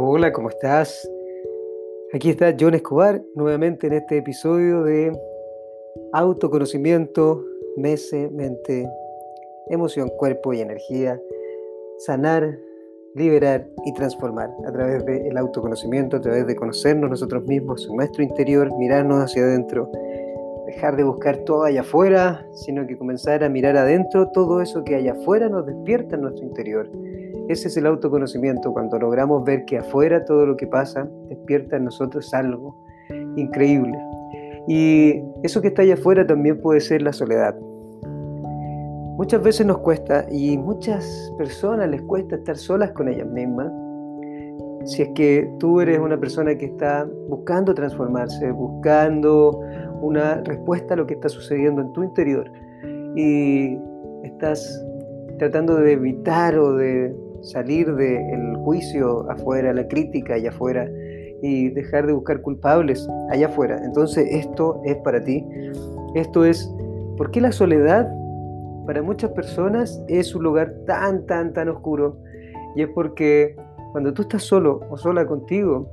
Hola, ¿cómo estás? Aquí está John Escobar nuevamente en este episodio de autoconocimiento, mese, mente, emoción, cuerpo y energía, sanar, liberar y transformar a través del autoconocimiento, a través de conocernos nosotros mismos, nuestro interior, mirarnos hacia adentro, dejar de buscar todo allá afuera, sino que comenzar a mirar adentro, todo eso que allá afuera nos despierta en nuestro interior ese es el autoconocimiento, cuando logramos ver que afuera todo lo que pasa despierta en nosotros algo increíble. Y eso que está allá afuera también puede ser la soledad. Muchas veces nos cuesta y muchas personas les cuesta estar solas con ellas mismas. Si es que tú eres una persona que está buscando transformarse, buscando una respuesta a lo que está sucediendo en tu interior y estás tratando de evitar o de salir del juicio afuera, la crítica allá afuera y dejar de buscar culpables allá afuera. Entonces esto es para ti. Esto es, ¿por qué la soledad para muchas personas es un lugar tan, tan, tan oscuro? Y es porque cuando tú estás solo o sola contigo,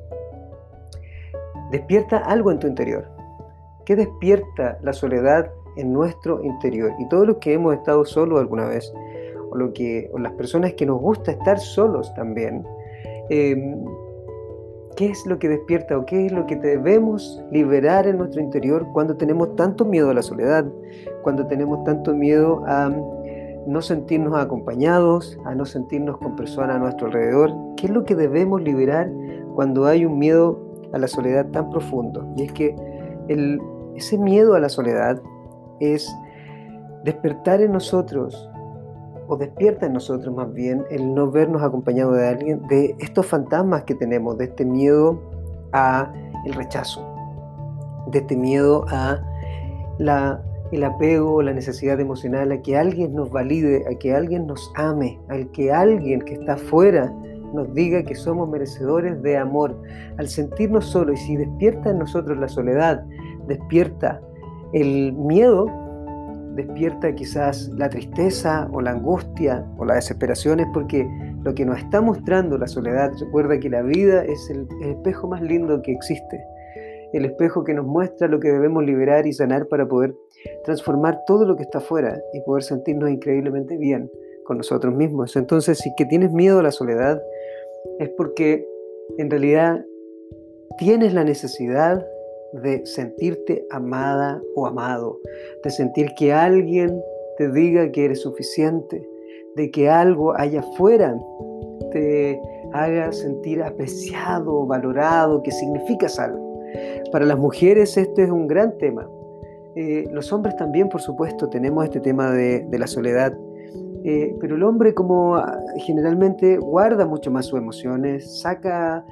despierta algo en tu interior. ¿Qué despierta la soledad en nuestro interior? Y todos los que hemos estado solos alguna vez, lo que, las personas que nos gusta estar solos también, em, ¿qué es lo que despierta o qué es lo que debemos liberar en nuestro interior cuando tenemos tanto miedo a la soledad, cuando tenemos tanto miedo a no sentirnos acompañados, a no sentirnos con personas a nuestro alrededor? ¿Qué es lo que debemos liberar cuando hay un miedo a la soledad tan profundo? Y es que ese miedo a la soledad es despertar en nosotros o despierta en nosotros más bien el no vernos acompañado de alguien, de estos fantasmas que tenemos, de este miedo a el rechazo, de este miedo a la, el apego, la necesidad emocional, a que alguien nos valide, a que alguien nos ame, al que alguien que está afuera nos diga que somos merecedores de amor, al sentirnos solos y si despierta en nosotros la soledad, despierta el miedo, despierta quizás la tristeza o la angustia o la desesperación es porque lo que nos está mostrando la soledad, recuerda que la vida es el, espejo más lindo que existe, el espejo que nos muestra lo que debemos liberar y sanar para poder transformar todo lo que está afuera y poder sentirnos increíblemente bien con nosotros mismos. Entonces, si que tienes miedo a la soledad, es porque en realidad tienes la necesidad de sentirte amada o amado, de sentir que alguien te diga que eres suficiente, de que algo allá afuera te haga sentir apreciado, valorado, que significas algo. Para las mujeres este es un gran tema. Eh, los hombres también, por supuesto, tenemos este tema de, la soledad, eh, pero el hombre como ah, generalmente guarda mucho más sus emociones, saca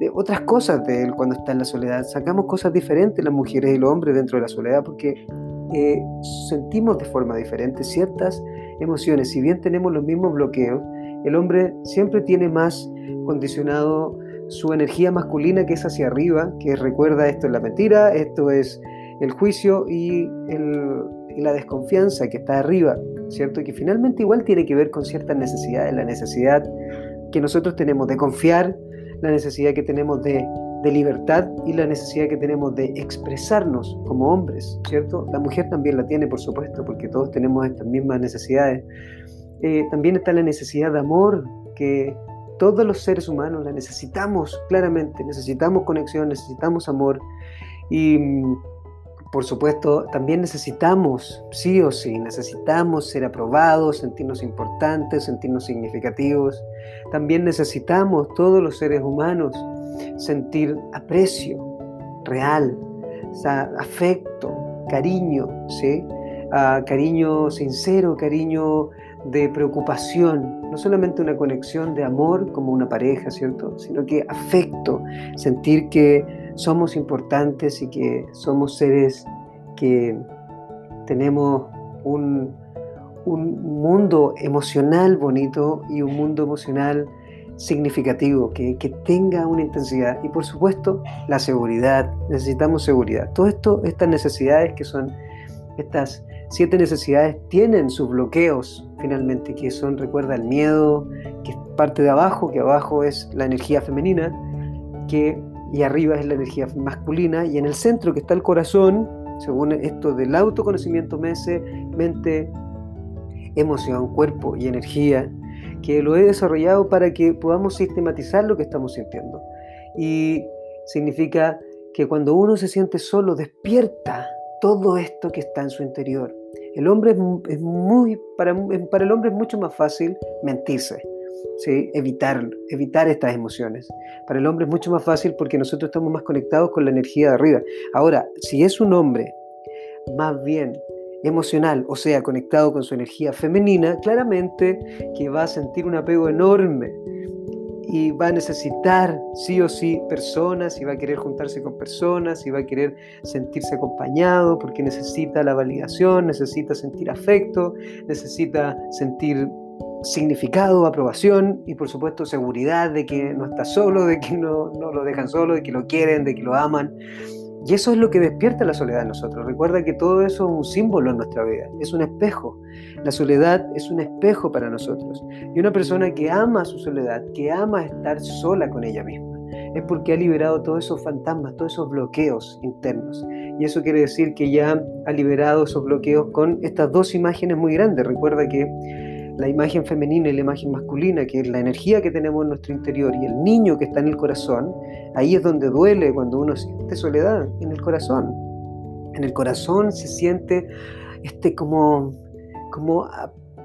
de otras cosas de él cuando está en la soledad. Sacamos cosas diferentes las mujeres y los hombres dentro de la soledad porque eh, sentimos de forma diferente ciertas emociones. Si bien tenemos los mismos bloqueos, el hombre siempre tiene más condicionado su energía masculina que es hacia arriba, que recuerda esto es la mentira, esto es el juicio y, y la desconfianza que está arriba, ¿cierto? Que finalmente igual tiene que ver con ciertas necesidades, la necesidad que nosotros tenemos de confiar, la necesidad que tenemos de, libertad y la necesidad que tenemos de expresarnos como hombres, ¿cierto? La mujer también la tiene, por supuesto, porque todos tenemos estas mismas necesidades. Eh, también está la necesidad de amor, que todos los seres humanos la necesitamos claramente, necesitamos conexión, necesitamos amor. Y por supuesto, también necesitamos, sí o sí, necesitamos ser aprobados, sentirnos importantes, sentirnos significativos. También necesitamos, todos los seres humanos, sentir aprecio real, afecto, cariño, ¿sí? Ah, cariño sincero, cariño de preocupación, no solamente una conexión de amor como una pareja, ¿cierto? Sino que afecto, sentir que somos importantes y que somos seres que tenemos un, mundo emocional bonito y un mundo emocional significativo, que, que, tenga una intensidad. Y por supuesto, la seguridad. Necesitamos seguridad. Todo esto, estas necesidades que son, estas siete necesidades tienen sus bloqueos finalmente, que son, recuerda, el miedo, que parte de abajo, que abajo es la energía femenina, que, y arriba es la energía masculina, y en el centro que está el corazón, según esto del autoconocimiento mente, emoción, cuerpo y energía, que lo he desarrollado para que podamos sistematizar lo que estamos sintiendo. Y significa que cuando uno se siente solo, despierta todo esto que está en su interior. El hombre es, muy, para el hombre es mucho más fácil mentirse, ¿sí? evitar, evitar estas emociones. Para el hombre es mucho más fácil porque nosotros estamos más conectados con la energía de arriba. Ahora, si es un hombre más bien emocional, o sea, conectado con su energía femenina, claramente que va a sentir un apego enorme y va a necesitar sí o sí personas y va a querer juntarse con personas y va a querer sentirse acompañado porque necesita la validación, necesita sentir afecto, necesita sentir significado, aprobación y por supuesto seguridad de que no está solo, de que no, no lo dejan solo, de que lo quieren, de que lo aman. Y eso es lo que despierta la soledad en nosotros. Recuerda que todo eso es un símbolo en nuestra vida, es un espejo. La soledad es un espejo para nosotros. Y una persona que ama su soledad, que ama estar sola con ella misma, es porque ha liberado todos esos fantasmas, todos esos bloqueos internos. Y eso quiere decir que ya ha liberado esos bloqueos con estas dos imágenes muy grandes. Recuerda que la imagen femenina y la imagen masculina, que es la energía que tenemos en nuestro interior, y el niño que está en el corazón, ahí es donde duele cuando uno siente soledad, en el corazón. En el corazón se siente este como, como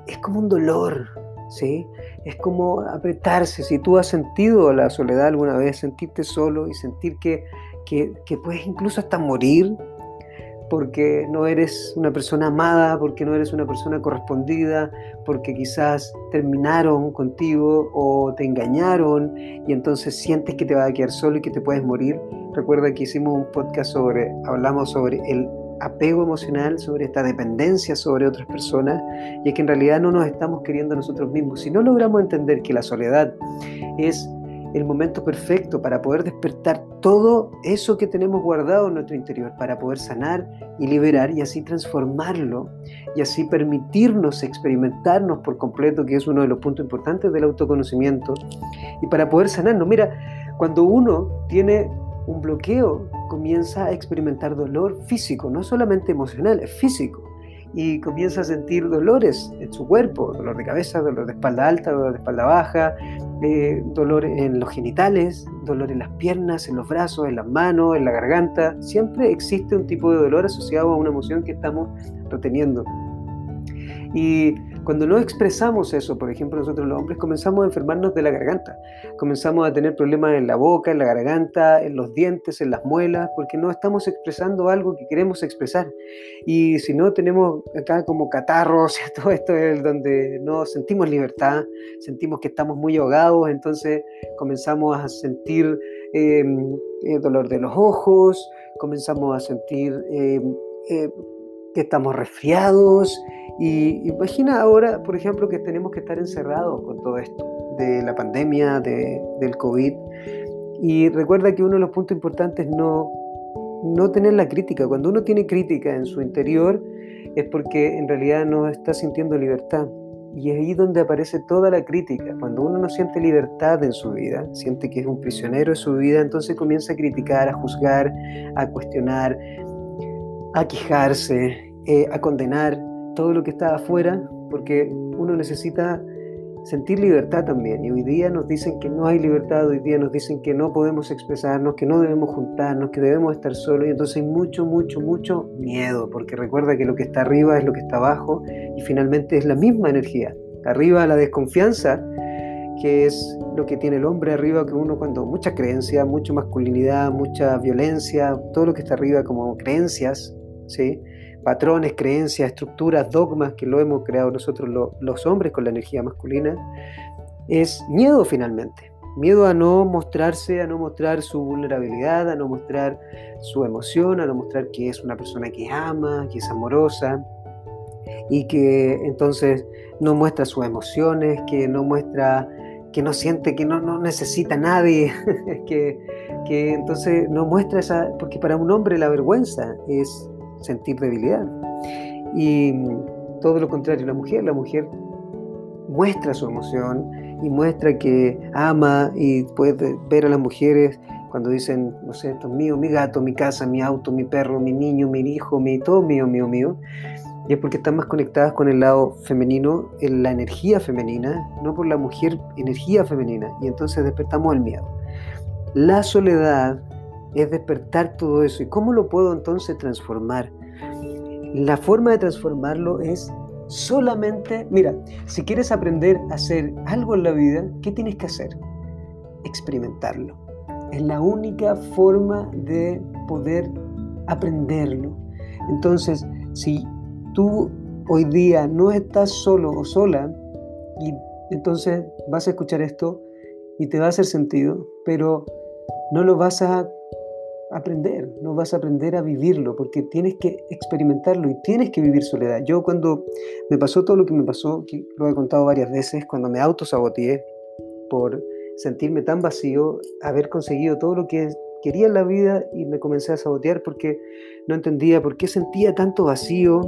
es como un dolor, ¿sí? Es como apretarse. Si tú has sentido la soledad alguna vez, sentirte solo y sentir que, que, que puedes incluso hasta morir, porque no eres una persona amada, porque no eres una persona correspondida, porque quizás terminaron contigo o te engañaron y entonces sientes que te vas a quedar solo y que te puedes morir. Recuerda que hicimos un podcast sobre, hablamos sobre el apego emocional, sobre esta dependencia sobre otras personas y es que en realidad no nos estamos queriendo a nosotros mismos. Si no logramos entender que la soledad es el momento perfecto para poder despertar todo eso que tenemos guardado en nuestro interior, para poder sanar y liberar y así transformarlo y así permitirnos experimentarnos por completo, que es uno de los puntos importantes del autoconocimiento, y para poder sanarnos. Mira, cuando uno tiene un bloqueo, comienza a experimentar dolor físico, no solamente emocional, es físico y comienza a sentir dolores en su cuerpo, dolor de cabeza, dolor de espalda alta, dolor de espalda baja, eh, dolor en los genitales, dolor en las piernas, en los brazos, en las manos, en la garganta. Siempre existe un tipo de dolor asociado a una emoción que estamos reteniendo. Y cuando no expresamos eso, por ejemplo, nosotros los hombres comenzamos a enfermarnos de la garganta, comenzamos a tener problemas en la boca, en la garganta, en los dientes, en las muelas, porque no estamos expresando algo que queremos expresar. Y si no tenemos acá como catarros, todo esto es donde no sentimos libertad, sentimos que estamos muy ahogados, entonces comenzamos a sentir em, eh, dolor de los ojos, comenzamos a sentir... Em, eh, que estamos resfriados. Y imagina ahora, por ejemplo, que tenemos que estar encerrados con todo esto de la pandemia, de, del COVID. Y recuerda que uno de los puntos importantes es no, no tener la crítica. Cuando uno tiene crítica en su interior es porque en realidad no está sintiendo libertad. Y es ahí donde aparece toda la crítica. Cuando uno no siente libertad en su vida, siente que es un prisionero de su vida, entonces comienza a criticar, a juzgar, a cuestionar, a quejarse, eh, a condenar todo lo que está afuera, porque uno necesita sentir libertad también. Y hoy día nos dicen que no hay libertad, hoy día nos dicen que no podemos expresarnos, que no debemos juntarnos, que debemos estar solos. Y entonces hay mucho, mucho, mucho miedo, porque recuerda que lo que está arriba es lo que está abajo y finalmente es la misma energía. Arriba la desconfianza, que es lo que tiene el hombre arriba, que uno cuando mucha creencia, mucha masculinidad, mucha violencia, todo lo que está arriba como creencias, ¿sí? Patrones, creencias, estructuras, dogmas que lo hemos creado nosotros los hombres con la energía masculina, es miedo finalmente. Miedo a no mostrarse, a no mostrar su vulnerabilidad, a no mostrar su emoción, a no mostrar que es una persona que ama, que es amorosa y que entonces no muestra sus emociones, que no muestra, que no siente, que no, no necesita a nadie, que, que entonces no muestra esa, porque para un hombre la vergüenza es sentir debilidad. Y todo lo contrario, la mujer, la mujer muestra su emoción y muestra que ama y puede ver a las mujeres cuando dicen, no sé, esto es mío, mi gato, mi casa, mi auto, mi perro, mi niño, mi hijo, mi todo mío, mío, mío. Y es porque están más conectadas con el lado femenino, en la energía femenina, no por la mujer, energía femenina. Y entonces despertamos el miedo. La soledad es despertar todo eso. ¿Y cómo lo puedo entonces transformar? La forma de transformarlo es solamente, mira, si quieres aprender a hacer algo en la vida, ¿qué tienes que hacer? Experimentarlo. Es la única forma de poder aprenderlo. Entonces, si tú hoy día no estás solo o sola, y entonces vas a escuchar esto y te va a hacer sentido, pero no lo vas a aprender, no vas a aprender a vivirlo, porque tienes que experimentarlo y tienes que vivir soledad. Yo cuando me pasó todo lo que me pasó, que lo he contado varias veces, cuando me autosaboteé por sentirme tan vacío, haber conseguido todo lo que quería en la vida y me comencé a sabotear porque no entendía por qué sentía tanto vacío,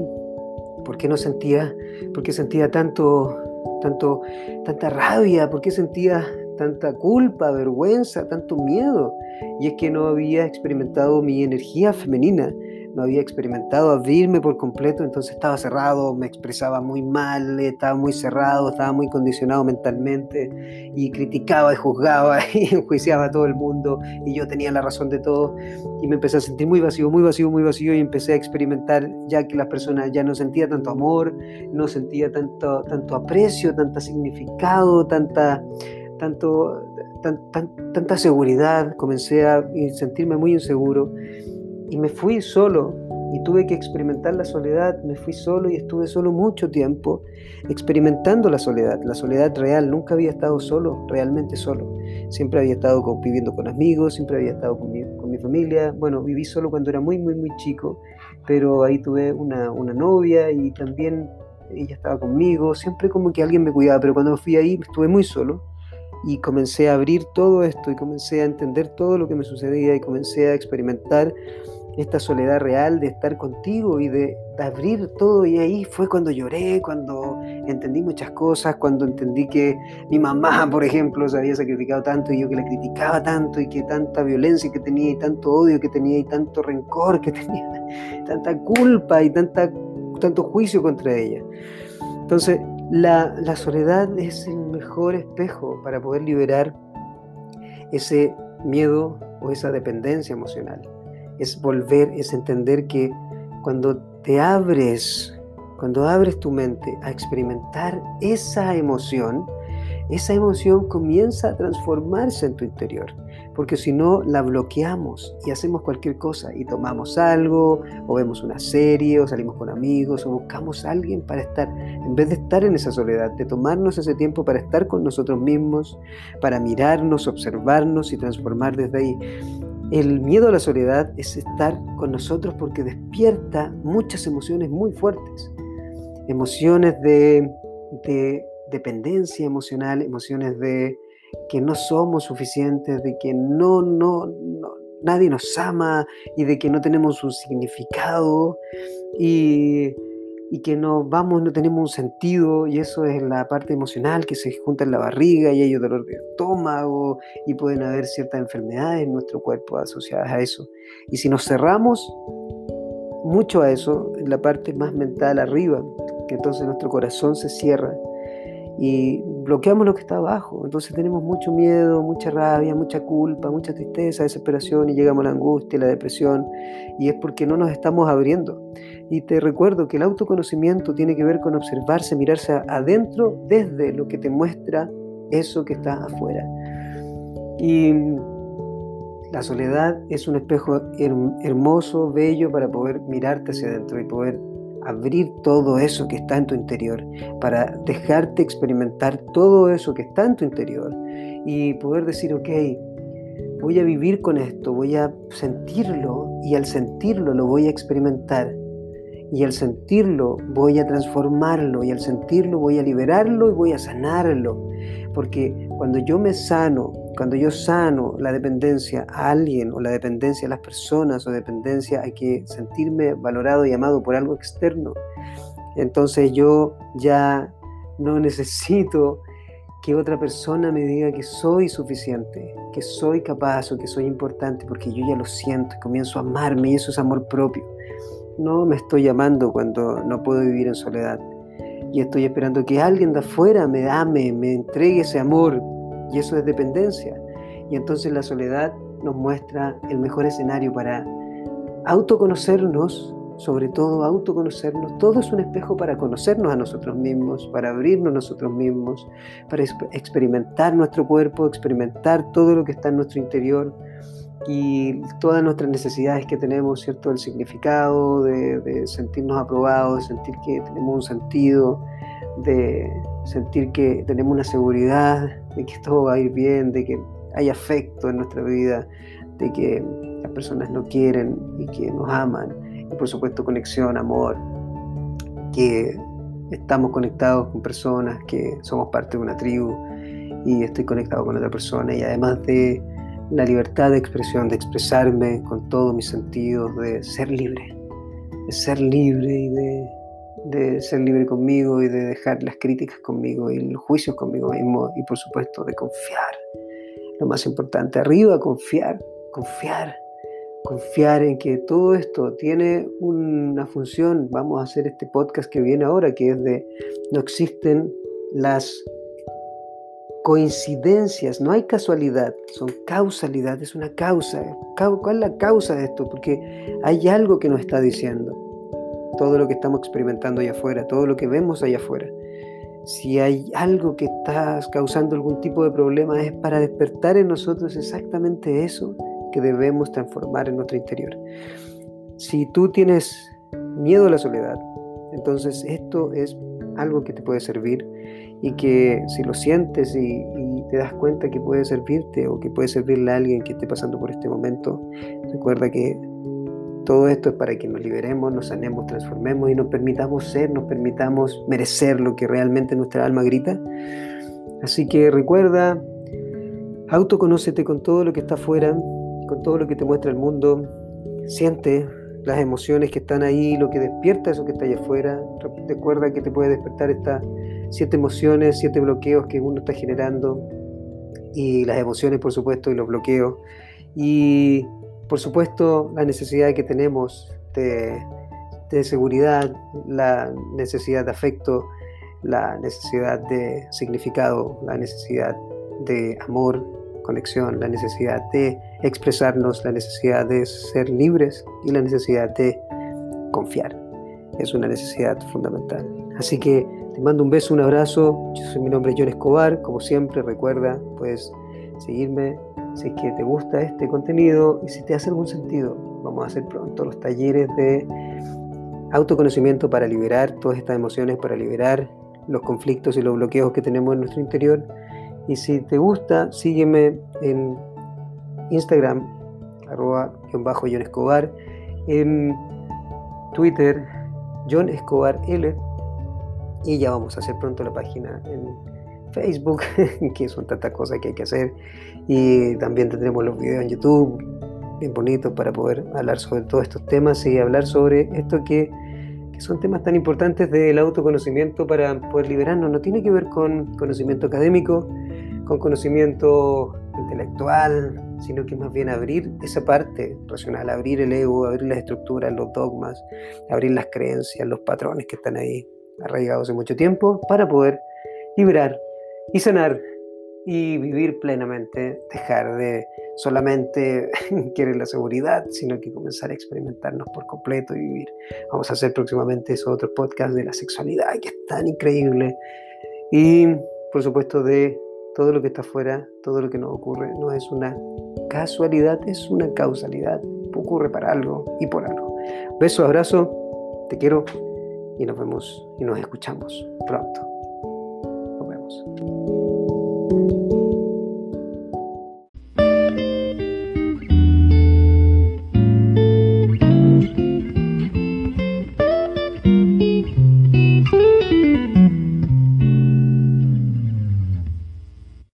por qué no sentía, por qué sentía tanto, tanto, tanta rabia, por qué sentía tanta culpa, vergüenza, tanto miedo. Y es que no había experimentado mi energía femenina, no había experimentado abrirme por completo, entonces estaba cerrado, me expresaba muy mal, estaba muy cerrado, estaba muy condicionado mentalmente y criticaba y juzgaba y enjuiciaba a todo el mundo y yo tenía la razón de todo y me empecé a sentir muy vacío, muy vacío, muy vacío y empecé a experimentar ya que las personas ya no sentía tanto amor, no sentía tanto, tanto aprecio, tanto significado, tanta tanto, tanta seguridad, comencé a sentirme muy inseguro y me fui solo y tuve que experimentar la soledad, me fui solo y estuve solo mucho tiempo experimentando la soledad, la soledad real, nunca había estado solo, realmente solo, siempre había estado viviendo con amigos, siempre había estado con mi, con mi, familia, bueno, viví solo cuando era muy, muy, muy chico, pero ahí tuve una, una novia y también ella estaba conmigo, siempre como que alguien me cuidaba, pero cuando fui ahí estuve muy solo y comencé a abrir todo esto y comencé a entender todo lo que me sucedía y comencé a experimentar esta soledad real de estar contigo y de, abrir todo. Y ahí fue cuando lloré, cuando entendí muchas cosas, cuando entendí que mi mamá, por ejemplo, se había sacrificado tanto y yo que la criticaba tanto y que tanta violencia que tenía y tanto odio que tenía y tanto rencor que tenía, tanta culpa y tanta, tanto juicio contra ella. Entonces, la, soledad es el mejor espejo para poder liberar ese miedo o esa dependencia emocional es volver, es entender que cuando te abres, cuando abres tu mente a experimentar esa emoción, esa emoción comienza a transformarse en tu interior. Porque si no, la bloqueamos y hacemos cualquier cosa y tomamos algo, o vemos una serie, o salimos con amigos, o buscamos a alguien para estar, en vez de estar en esa soledad, de tomarnos ese tiempo para estar con nosotros mismos, para mirarnos, observarnos y transformar desde ahí. El miedo a la soledad es estar con nosotros porque despierta muchas emociones muy fuertes. Emociones de, dependencia emocional, emociones de que no somos suficientes, de que no, no, no, nadie nos ama y de que no tenemos un significado. Y y que no vamos, no tenemos un sentido, y eso es la parte emocional que se junta en la barriga y hay dolor de estómago y pueden haber ciertas enfermedades en nuestro cuerpo asociadas a eso. Y si nos cerramos mucho a eso, en la parte más mental arriba, que entonces nuestro corazón se cierra y bloqueamos lo que está abajo. Entonces tenemos mucho miedo, mucha rabia, mucha culpa, mucha tristeza, desesperación y llegamos a la angustia, la depresión y es porque no nos estamos abriendo. Y te recuerdo que el autoconocimiento tiene que ver con observarse, mirarse adentro desde lo que te muestra eso que está afuera. Y la soledad es un espejo hermoso, bello para poder mirarte hacia adentro y poder abrir todo eso que está en tu interior, para dejarte experimentar todo eso que está en tu interior y poder decir, ok, voy a vivir con esto, voy a sentirlo y al sentirlo lo voy a experimentar y al sentirlo voy a transformarlo y al sentirlo voy a liberarlo y voy a sanarlo. Porque cuando yo me sano, cuando yo sano la dependencia a alguien o la dependencia a las personas o dependencia a que sentirme valorado y amado por algo externo, entonces yo ya No necesito que otra persona me diga que soy suficiente, que soy capaz o que soy importante, porque yo ya lo siento y comienzo a amarme y eso es amor propio. No me estoy llamando cuando no puedo vivir en soledad y estoy esperando que alguien de afuera me ame, me entregue ese amor y eso es dependencia. Y entonces la soledad nos muestra el mejor escenario para autoconocernos, sobre todo autoconocernos. Todo es un espejo para conocernos a nosotros mismos, para abrirnos nosotros mismos, para experimentar nuestro cuerpo, experimentar todo lo que está en nuestro interior y todas nuestras necesidades que tenemos, ¿cierto? El significado, de, sentirnos aprobados, de sentir que tenemos un sentido, de sentir que tenemos una seguridad, de que todo va a ir bien, de que hay afecto en nuestra vida, de que las personas nos quieren y que nos aman, y por supuesto conexión, amor, que estamos conectados con personas, que somos parte de una tribu y estoy conectado con otra persona y además de la libertad de expresión, de expresarme con todos mis sentidos, de ser libre, de ser libre y de, de ser libre conmigo y de dejar las críticas conmigo y los juicios conmigo mismo y por supuesto de confiar. Lo más importante, arriba, confiar, confiar, confiar en que todo esto tiene una función. Vamos a hacer este podcast que viene ahora, que es de no existen las coincidencias, no hay casualidad, son causalidad, es una causa. ¿Cuál es la causa de esto? Porque hay algo que nos está diciendo. Todo lo que estamos experimentando allá afuera, todo lo que vemos allá afuera. Si hay algo que está causando algún tipo de problema, es para despertar en nosotros exactamente eso que debemos transformar en nuestro interior. Si tú tienes miedo a la soledad, entonces esto es algo que te puede servir y que si lo sientes y, te das cuenta que puede servirte o que puede servirle a alguien que esté pasando por este momento, recuerda que todo esto es para que nos liberemos, nos sanemos, transformemos y nos permitamos ser, nos permitamos merecer lo que realmente nuestra alma grita. Así que recuerda, autoconócete con todo lo que está afuera, con todo lo que te muestra el mundo, siente las emociones que están ahí, lo que despierta eso que está allá afuera. Recuerda que te puede despertar estas siete emociones, siete bloqueos que uno está generando y las emociones, por supuesto, y los bloqueos. Y, por supuesto, la necesidad que tenemos de, de seguridad, la necesidad de afecto, la necesidad de significado, la necesidad de amor, conexión, la necesidad de expresarnos, la necesidad de ser libres y la necesidad de confiar. Es una necesidad fundamental. Así que te mando un beso, un abrazo. Yo soy mi nombre es John Escobar. Como siempre, recuerda, puedes seguirme si es que te gusta este contenido y si te hace algún sentido. Vamos a hacer pronto los talleres de autoconocimiento para liberar todas estas emociones, para liberar los conflictos y los bloqueos que tenemos en nuestro interior y si te gusta, sígueme en Instagram, arroba bajo John Escobar, en Twitter, John Escobar L. Y ya vamos a hacer pronto la página en Facebook, que son tantas cosas que hay que hacer. Y también tendremos los videos en YouTube, bien bonitos para poder hablar sobre todos estos temas y hablar sobre esto que, que son temas tan importantes del autoconocimiento para poder liberarnos. No tiene que ver con conocimiento académico, con conocimiento intelectual, sino que más bien abrir esa parte racional, abrir el ego, abrir las estructuras, los dogmas, abrir las creencias, los patrones que están ahí arraigados hace mucho tiempo, para poder liberar y sanar y vivir plenamente, dejar de solamente querer la seguridad, sino que comenzar a experimentarnos por completo y vivir. Vamos a hacer próximamente esos otros podcast de la sexualidad, que es tan increíble, y por supuesto de todo lo que está afuera, todo lo que nos ocurre, no es una casualidad, es una causalidad. Ocurre para algo y por algo. Beso, abrazo, te quiero y nos vemos y nos escuchamos pronto. Nos vemos.